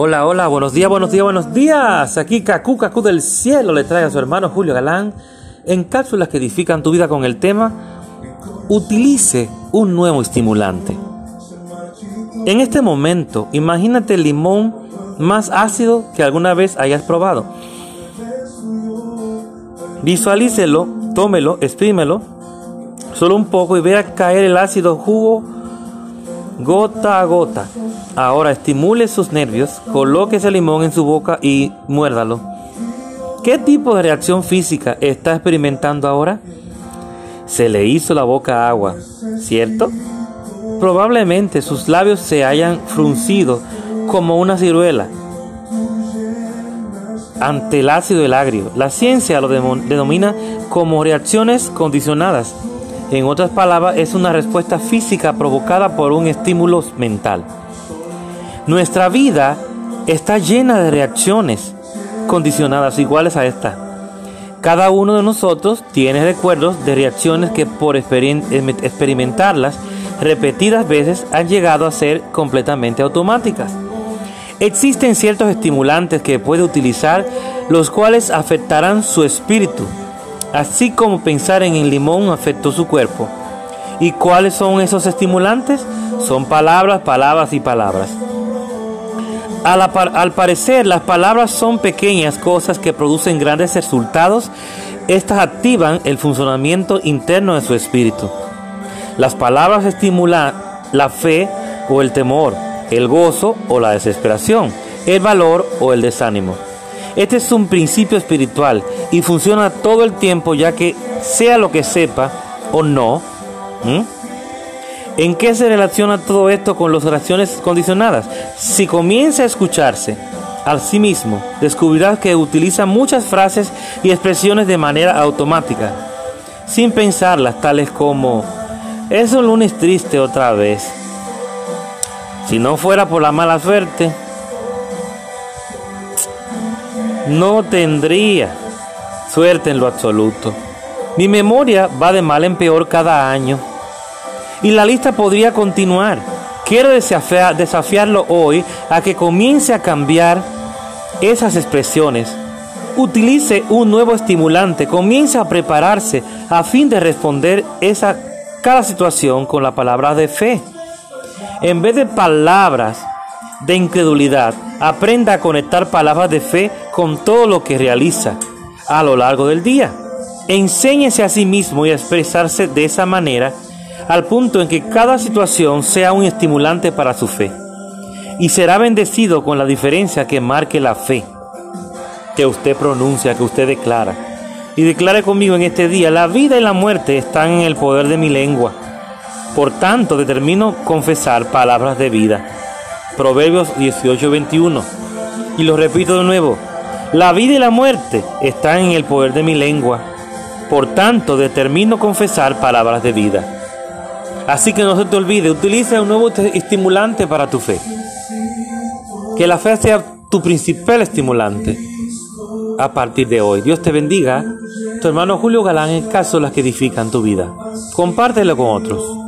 Hola, hola, buenos días, buenos días, buenos días. Aquí Cacu, Cacu del cielo le trae a su hermano Julio Galán en cápsulas que edifican tu vida con el tema Utilice un nuevo estimulante. En este momento, imagínate el limón más ácido que alguna vez hayas probado. Visualícelo, tómelo, exprímelo, solo un poco y vea caer el ácido jugo gota a gota. Ahora estimule sus nervios, coloque ese limón en su boca y muérdalo. ¿Qué tipo de reacción física está experimentando ahora? Se le hizo la boca agua, ¿cierto? Probablemente sus labios se hayan fruncido como una ciruela ante el ácido el agrio. La ciencia lo denomina como reacciones condicionadas. En otras palabras, es una respuesta física provocada por un estímulo mental. Nuestra vida está llena de reacciones condicionadas iguales a esta. Cada uno de nosotros tiene recuerdos de reacciones que por experimentarlas repetidas veces han llegado a ser completamente automáticas. Existen ciertos estimulantes que puede utilizar los cuales afectarán su espíritu, así como pensar en el limón afectó su cuerpo. ¿Y cuáles son esos estimulantes? Son palabras, palabras y palabras. Al, parecer, las palabras son pequeñas cosas que producen grandes resultados. Estas activan el funcionamiento interno de su espíritu. Las palabras estimulan la fe o el temor, el gozo o la desesperación, el valor o el desánimo. Este es un principio espiritual y funciona todo el tiempo ya que sea lo que sepa o no, ¿En qué se relaciona todo esto con las oraciones condicionadas? Si comienza a escucharse a sí mismo, descubrirás que utiliza muchas frases y expresiones de manera automática, sin pensarlas, tales como, es un lunes triste otra vez. Si no fuera por la mala suerte, no tendría suerte en lo absoluto. Mi memoria va de mal en peor cada año. Y la lista podría continuar. Quiero desafiarlo hoy a que comience a cambiar esas expresiones. Utilice un nuevo estimulante, comience a prepararse a fin de responder esa cada situación con la palabra de fe. En vez de palabras de incredulidad, aprenda a conectar palabras de fe con todo lo que realiza a lo largo del día. Enséñese a sí mismo y a expresarse de esa manera al punto en que cada situación sea un estimulante para su fe. Y será bendecido con la diferencia que marque la fe que usted pronuncia, que usted declara. Y declare conmigo en este día, la vida y la muerte están en el poder de mi lengua. Por tanto, determino confesar palabras de vida. Proverbios 18:21. Y lo repito de nuevo, la vida y la muerte están en el poder de mi lengua. Por tanto, determino confesar palabras de vida. Así que no se te olvide, utiliza un nuevo estimulante para tu fe. Que la fe sea tu principal estimulante a partir de hoy. Dios te bendiga. Tu hermano Julio Galán en caso las que edifican tu vida. Compártelo con otros.